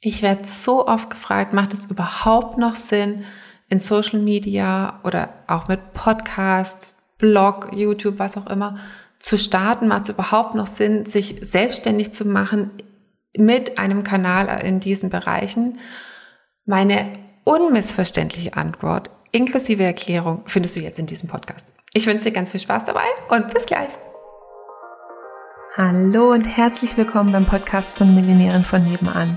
Ich werde so oft gefragt, macht es überhaupt noch Sinn, in Social Media oder auch mit Podcasts, Blog, YouTube, was auch immer, zu starten? Macht es überhaupt noch Sinn, sich selbstständig zu machen mit einem Kanal in diesen Bereichen? Meine unmissverständliche Antwort inklusive Erklärung findest du jetzt in diesem Podcast. Ich wünsche dir ganz viel Spaß dabei und bis gleich. Hallo und herzlich willkommen beim Podcast von Millionären von nebenan.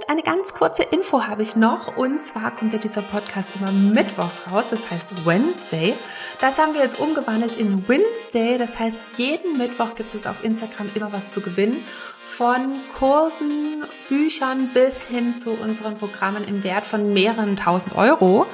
Halt, eine ganz kurze Info habe ich noch. Und zwar kommt ja dieser Podcast immer mittwochs raus, das heißt Wednesday. Das haben wir jetzt umgewandelt in Wednesday. Das heißt, jeden Mittwoch gibt es auf Instagram immer was zu gewinnen von Kursen, Büchern bis hin zu unseren Programmen im Wert von mehreren tausend Euro.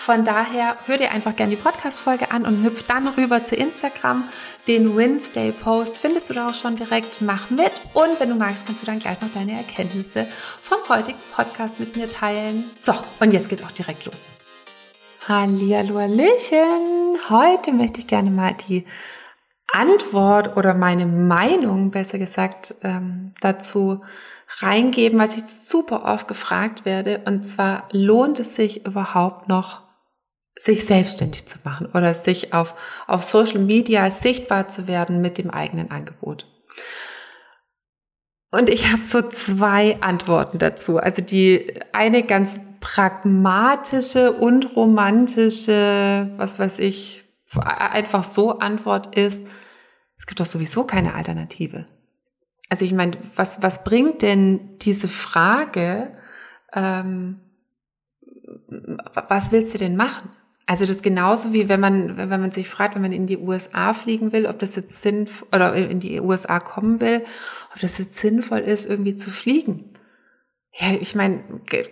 Von daher hör dir einfach gerne die Podcast-Folge an und hüpf dann rüber zu Instagram. Den Wednesday-Post findest du da auch schon direkt. Mach mit. Und wenn du magst, kannst du dann gleich noch deine Erkenntnisse vom heutigen Podcast mit mir teilen. So, und jetzt geht's auch direkt los. Hallihallo, Hallöchen. Heute möchte ich gerne mal die Antwort oder meine Meinung, besser gesagt, ähm, dazu reingeben, was ich super oft gefragt werde. Und zwar, lohnt es sich überhaupt noch, sich selbstständig zu machen oder sich auf, auf Social Media sichtbar zu werden mit dem eigenen Angebot? Und ich habe so zwei Antworten dazu. Also die eine ganz pragmatische und romantische, was weiß ich, einfach so Antwort ist, es gibt doch sowieso keine Alternative. Also ich meine, was, was bringt denn diese Frage, ähm, was willst du denn machen? Also das ist genauso wie wenn man, wenn man sich fragt, wenn man in die USA fliegen will, ob das jetzt sinnvoll oder in die USA kommen will, ob das jetzt sinnvoll ist, irgendwie zu fliegen. Ja, ich meine,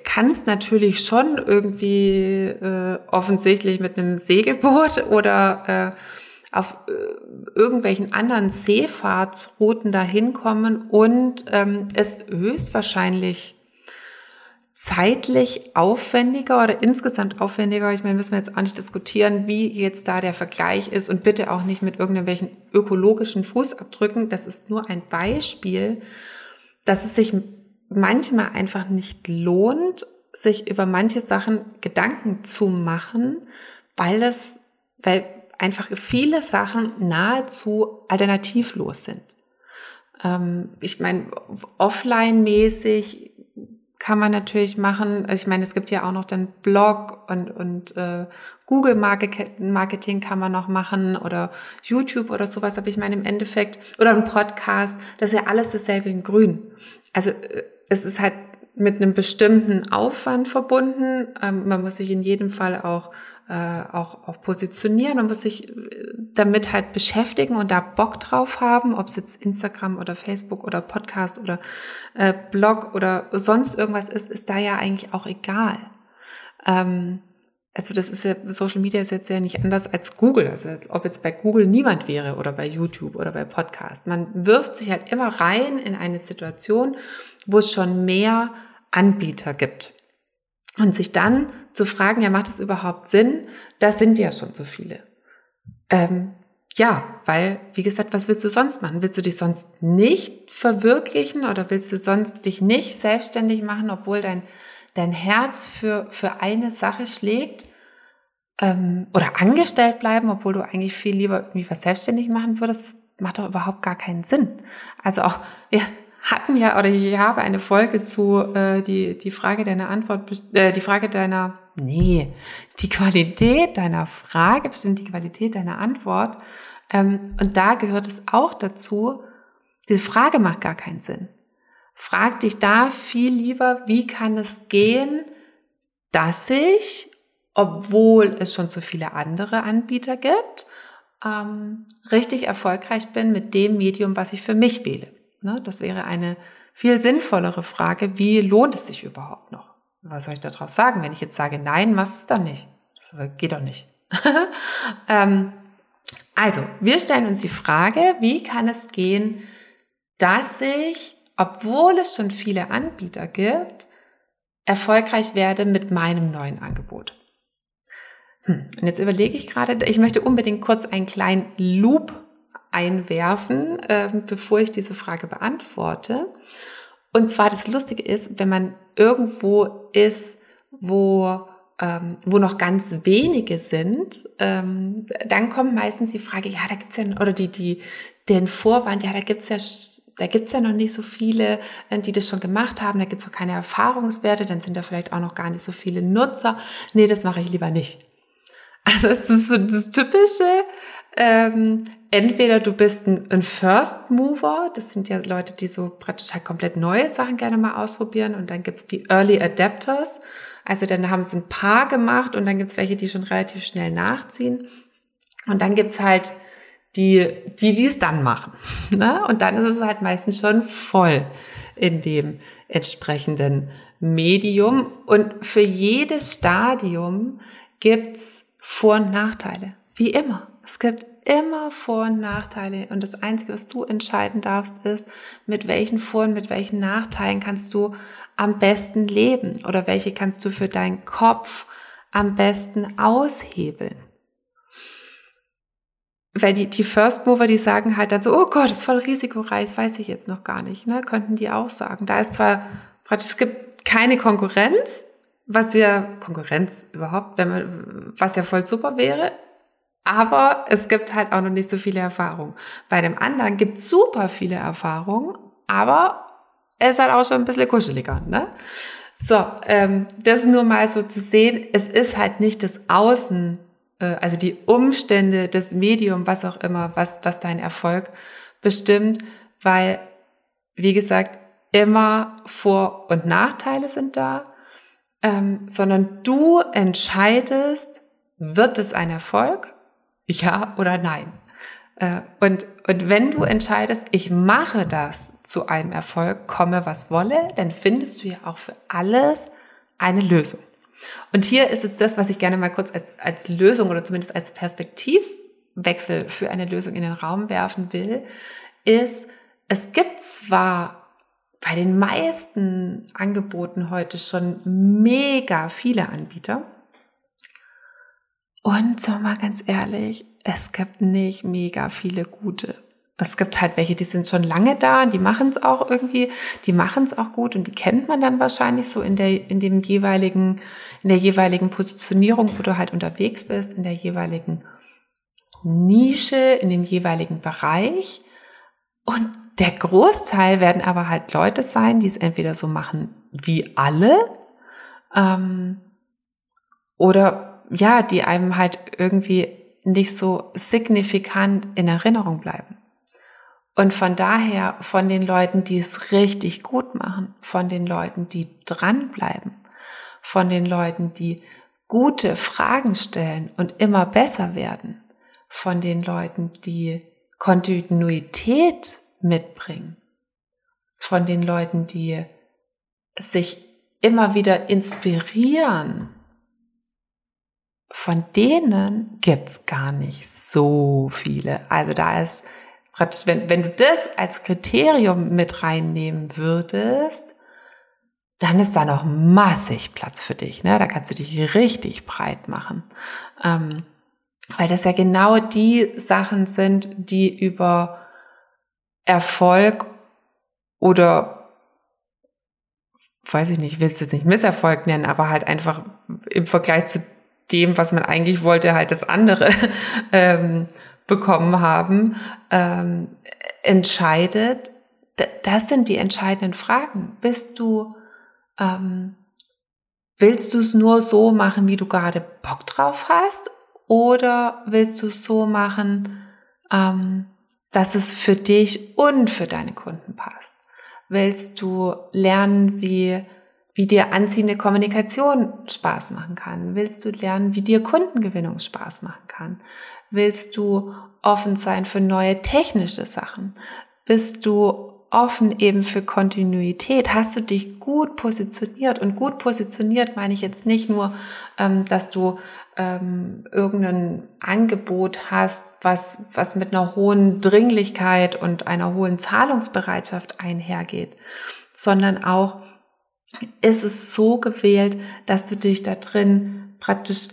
kannst natürlich schon irgendwie äh, offensichtlich mit einem Segelboot oder äh, auf äh, irgendwelchen anderen Seefahrtsrouten dahin kommen und ähm, es höchstwahrscheinlich zeitlich aufwendiger oder insgesamt aufwendiger, ich meine, müssen wir jetzt auch nicht diskutieren, wie jetzt da der Vergleich ist und bitte auch nicht mit irgendwelchen ökologischen Fußabdrücken. Das ist nur ein Beispiel, dass es sich manchmal einfach nicht lohnt, sich über manche Sachen Gedanken zu machen, weil es, weil einfach viele Sachen nahezu alternativlos sind. Ähm, ich meine, offline-mäßig kann man natürlich machen. Ich meine, es gibt ja auch noch den Blog und, und äh, Google Marketing kann man noch machen oder YouTube oder sowas. Aber ich meine, im Endeffekt, oder ein Podcast, das ist ja alles dasselbe in grün. Also äh, es ist halt mit einem bestimmten Aufwand verbunden. Ähm, man muss sich in jedem Fall auch äh, auch, auch positionieren. Man muss sich damit halt beschäftigen und da Bock drauf haben, ob es jetzt Instagram oder Facebook oder Podcast oder äh, Blog oder sonst irgendwas ist, ist da ja eigentlich auch egal. Ähm, also das ist ja, Social Media ist jetzt ja nicht anders als Google, also als ob jetzt bei Google niemand wäre oder bei YouTube oder bei Podcast. Man wirft sich halt immer rein in eine Situation, wo es schon mehr Anbieter gibt. Und sich dann zu fragen, ja, macht es überhaupt Sinn? Das sind ja schon so viele. Ähm, ja, weil, wie gesagt, was willst du sonst machen? Willst du dich sonst nicht verwirklichen oder willst du sonst dich nicht selbstständig machen, obwohl dein, dein Herz für, für eine Sache schlägt? Ähm, oder angestellt bleiben, obwohl du eigentlich viel lieber irgendwie was selbstständig machen würdest? Macht doch überhaupt gar keinen Sinn. Also auch, ja, hatten ja, oder ich habe eine Folge zu äh, die, die Frage deiner Antwort, äh, die Frage deiner, nee, die Qualität deiner Frage bestimmt die Qualität deiner Antwort. Ähm, und da gehört es auch dazu, diese Frage macht gar keinen Sinn. Frag dich da viel lieber, wie kann es gehen, dass ich, obwohl es schon so viele andere Anbieter gibt, ähm, richtig erfolgreich bin mit dem Medium, was ich für mich wähle. Ne? Das wäre eine viel sinnvollere Frage, wie lohnt es sich überhaupt noch? Was soll ich daraus sagen? Wenn ich jetzt sage, nein, machst es dann nicht. Geht doch nicht. ähm, also, wir stellen uns die Frage, wie kann es gehen, dass ich obwohl es schon viele Anbieter gibt, erfolgreich werde mit meinem neuen Angebot. Hm. Und jetzt überlege ich gerade, ich möchte unbedingt kurz einen kleinen Loop einwerfen, äh, bevor ich diese Frage beantworte. Und zwar das Lustige ist, wenn man irgendwo ist, wo ähm, wo noch ganz wenige sind, ähm, dann kommt meistens die Frage, ja, da gibt's ja, oder die, die, den Vorwand, ja, da gibt's ja, da gibt's ja noch nicht so viele, äh, die das schon gemacht haben, da gibt's noch keine Erfahrungswerte, dann sind da vielleicht auch noch gar nicht so viele Nutzer. Nee, das mache ich lieber nicht. Also das ist so das Typische, ähm, entweder du bist ein, ein First Mover, das sind ja Leute, die so praktisch halt komplett neue Sachen gerne mal ausprobieren und dann gibt's die Early Adapters, also dann haben sie ein paar gemacht und dann gibt's welche, die schon relativ schnell nachziehen. Und dann gibt's halt die, die, die es dann machen. Ne? Und dann ist es halt meistens schon voll in dem entsprechenden Medium. Und für jedes Stadium gibt's Vor- und Nachteile. Wie immer. Es gibt immer Vor- und Nachteile. Und das Einzige, was du entscheiden darfst, ist, mit welchen Vor- und mit welchen Nachteilen kannst du am besten leben oder welche kannst du für deinen Kopf am besten aushebeln. Weil die, die First Mover, die sagen halt dann so, oh Gott, ist voll risikoreich, weiß ich jetzt noch gar nicht, ne? Könnten die auch sagen. Da ist zwar praktisch, es gibt keine Konkurrenz, was ja, Konkurrenz überhaupt, wenn man, was ja voll super wäre, aber es gibt halt auch noch nicht so viele Erfahrungen. Bei dem anderen gibt es super viele Erfahrungen, aber er ist halt auch schon ein bisschen kuscheliger, ne? So, ähm, das nur mal so zu sehen, es ist halt nicht das Außen, äh, also die Umstände, das Medium, was auch immer, was, was dein Erfolg bestimmt, weil, wie gesagt, immer Vor- und Nachteile sind da, ähm, sondern du entscheidest, wird es ein Erfolg? Ja oder nein? Äh, und, und wenn du entscheidest, ich mache das, zu einem Erfolg komme, was wolle, dann findest du ja auch für alles eine Lösung. Und hier ist jetzt das, was ich gerne mal kurz als, als Lösung oder zumindest als Perspektivwechsel für eine Lösung in den Raum werfen will, ist, es gibt zwar bei den meisten Angeboten heute schon mega viele Anbieter. Und so mal ganz ehrlich, es gibt nicht mega viele gute es gibt halt welche, die sind schon lange da die machen es auch irgendwie, die machen es auch gut und die kennt man dann wahrscheinlich so in der, in dem jeweiligen, in der jeweiligen Positionierung, wo du halt unterwegs bist, in der jeweiligen Nische, in dem jeweiligen Bereich. Und der Großteil werden aber halt Leute sein, die es entweder so machen wie alle, ähm, oder ja, die einem halt irgendwie nicht so signifikant in Erinnerung bleiben. Und von daher von den Leuten, die es richtig gut machen, von den Leuten, die dranbleiben, von den Leuten, die gute Fragen stellen und immer besser werden, von den Leuten, die Kontinuität mitbringen, von den Leuten, die sich immer wieder inspirieren, von denen gibt's gar nicht so viele. Also da ist wenn, wenn du das als Kriterium mit reinnehmen würdest, dann ist da noch massig Platz für dich. Ne? Da kannst du dich richtig breit machen. Ähm, weil das ja genau die Sachen sind, die über Erfolg oder weiß ich nicht, will es jetzt nicht Misserfolg nennen, aber halt einfach im Vergleich zu dem, was man eigentlich wollte, halt das andere ähm, bekommen haben, ähm, entscheidet, das sind die entscheidenden Fragen. Bist du, ähm, willst du es nur so machen, wie du gerade Bock drauf hast? Oder willst du es so machen, ähm, dass es für dich und für deine Kunden passt? Willst du lernen, wie, wie dir anziehende Kommunikation Spaß machen kann? Willst du lernen, wie dir Kundengewinnung Spaß machen kann? Willst du offen sein für neue technische Sachen? Bist du offen eben für Kontinuität? Hast du dich gut positioniert? Und gut positioniert meine ich jetzt nicht nur, ähm, dass du ähm, irgendein Angebot hast, was, was mit einer hohen Dringlichkeit und einer hohen Zahlungsbereitschaft einhergeht, sondern auch, ist es so gewählt, dass du dich da drin praktisch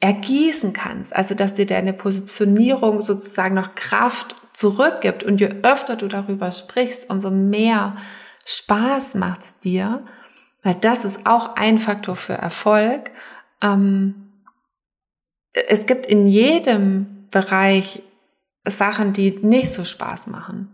ergießen kannst. Also, dass dir deine Positionierung sozusagen noch Kraft zurückgibt. Und je öfter du darüber sprichst, umso mehr Spaß macht es dir. Weil das ist auch ein Faktor für Erfolg. Ähm, es gibt in jedem Bereich Sachen, die nicht so Spaß machen.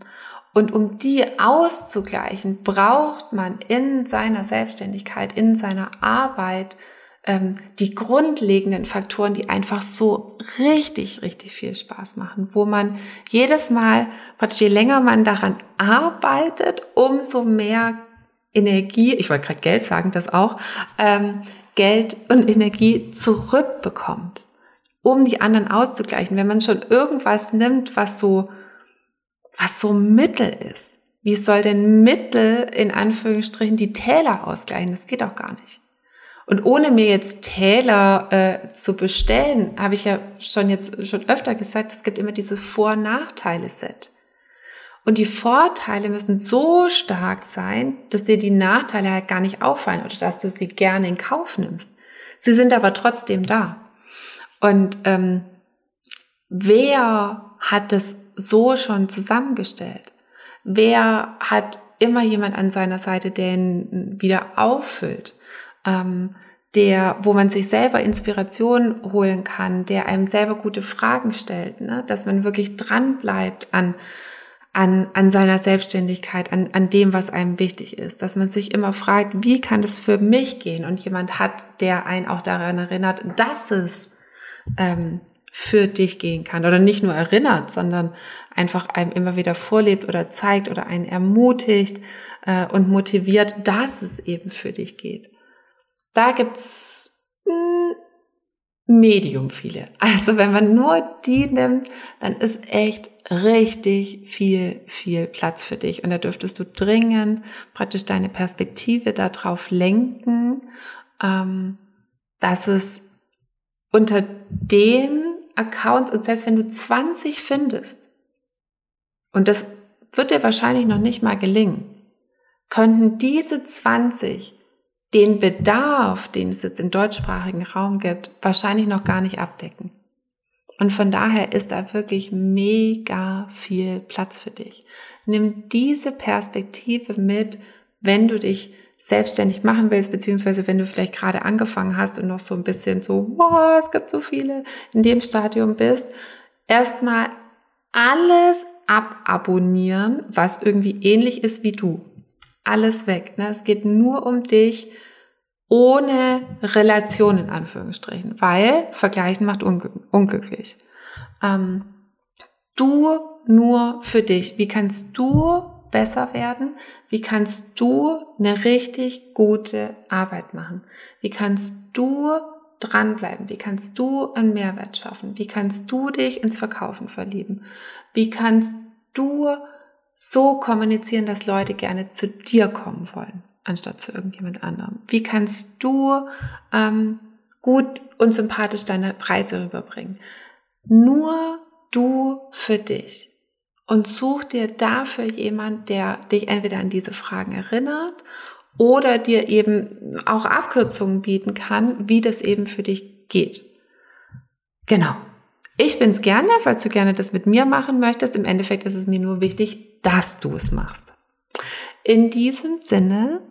Und um die auszugleichen, braucht man in seiner Selbstständigkeit, in seiner Arbeit ähm, die grundlegenden Faktoren, die einfach so richtig, richtig viel Spaß machen, wo man jedes Mal, je länger man daran arbeitet, umso mehr Energie, ich wollte gerade Geld sagen, das auch, ähm, Geld und Energie zurückbekommt, um die anderen auszugleichen. Wenn man schon irgendwas nimmt, was so, was so Mittel ist, wie soll denn Mittel in Anführungsstrichen die Täler ausgleichen? Das geht auch gar nicht. Und ohne mir jetzt Täler äh, zu bestellen, habe ich ja schon jetzt schon öfter gesagt, es gibt immer diese Vor-Nachteile-Set. Und die Vorteile müssen so stark sein, dass dir die Nachteile halt gar nicht auffallen oder dass du sie gerne in Kauf nimmst. Sie sind aber trotzdem da. Und ähm, wer hat das so schon zusammengestellt? Wer hat immer jemand an seiner Seite, der ihn wieder auffüllt? ähm, der, wo man sich selber Inspiration holen kann, der einem selber gute Fragen stellt, ne? dass man wirklich dran bleibt an, an, an seiner Selbstständigkeit, an, an dem, was einem wichtig ist, dass man sich immer fragt, wie kann es für mich gehen und jemand hat, der einen auch daran erinnert, dass es ähm, für dich gehen kann oder nicht nur erinnert, sondern einfach einem immer wieder vorlebt oder zeigt oder einen ermutigt äh, und motiviert, dass es eben für dich geht. Da gibt's hm, medium viele. Also wenn man nur die nimmt, dann ist echt richtig viel, viel Platz für dich. Und da dürftest du dringend praktisch deine Perspektive darauf lenken, ähm, dass es unter den Accounts und selbst wenn du 20 findest, und das wird dir wahrscheinlich noch nicht mal gelingen, könnten diese 20 den Bedarf, den es jetzt im deutschsprachigen Raum gibt, wahrscheinlich noch gar nicht abdecken. Und von daher ist da wirklich mega viel Platz für dich. Nimm diese Perspektive mit, wenn du dich selbstständig machen willst, beziehungsweise wenn du vielleicht gerade angefangen hast und noch so ein bisschen so, wow, es gibt so viele, in dem Stadium bist, erstmal alles ababonnieren, was irgendwie ähnlich ist wie du alles weg. Ne? Es geht nur um dich ohne Relation in Anführungsstrichen, weil Vergleichen macht unglücklich. Ähm, du nur für dich. Wie kannst du besser werden? Wie kannst du eine richtig gute Arbeit machen? Wie kannst du dranbleiben? Wie kannst du einen Mehrwert schaffen? Wie kannst du dich ins Verkaufen verlieben? Wie kannst du so kommunizieren, dass Leute gerne zu dir kommen wollen, anstatt zu irgendjemand anderem? Wie kannst du ähm, gut und sympathisch deine Preise rüberbringen? Nur du für dich. Und such dir dafür jemand, der dich entweder an diese Fragen erinnert oder dir eben auch Abkürzungen bieten kann, wie das eben für dich geht. Genau. Ich bin's gerne, falls du gerne das mit mir machen möchtest. Im Endeffekt ist es mir nur wichtig, dass du es machst. In diesem Sinne,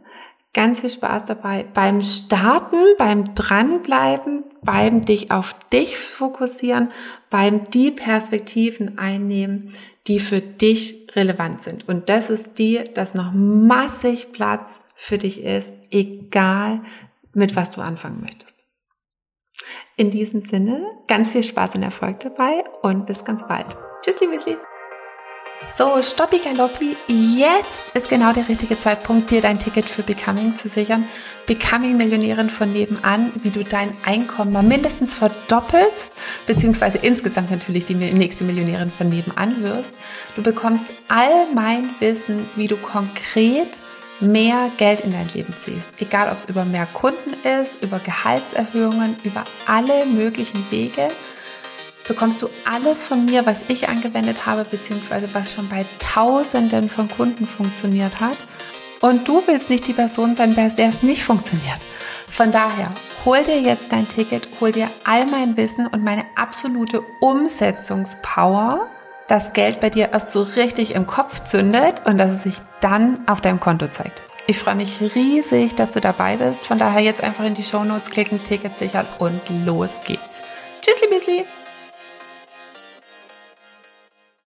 ganz viel Spaß dabei beim Starten, beim Dranbleiben, beim dich auf dich fokussieren, beim die Perspektiven einnehmen, die für dich relevant sind. Und das ist die, dass noch massig Platz für dich ist, egal mit was du anfangen möchtest. In diesem Sinne, ganz viel Spaß und Erfolg dabei und bis ganz bald. Tschüss, liebes Lieb. So, Stoppi Galoppi, jetzt ist genau der richtige Zeitpunkt, dir dein Ticket für Becoming zu sichern. Becoming Millionärin von nebenan, wie du dein Einkommen mal mindestens verdoppelst, beziehungsweise insgesamt natürlich die nächste Millionärin von nebenan wirst. Du bekommst all mein Wissen, wie du konkret mehr Geld in dein Leben ziehst. Egal, ob es über mehr Kunden ist, über Gehaltserhöhungen, über alle möglichen Wege bekommst du alles von mir, was ich angewendet habe, beziehungsweise was schon bei Tausenden von Kunden funktioniert hat. Und du willst nicht die Person sein, bei der es nicht funktioniert. Von daher, hol dir jetzt dein Ticket, hol dir all mein Wissen und meine absolute Umsetzungspower, dass Geld bei dir erst so richtig im Kopf zündet und dass es sich dann auf deinem Konto zeigt. Ich freue mich riesig, dass du dabei bist. Von daher jetzt einfach in die Show Notes klicken, Ticket sichern und los geht's. Tschüssli, Bisli!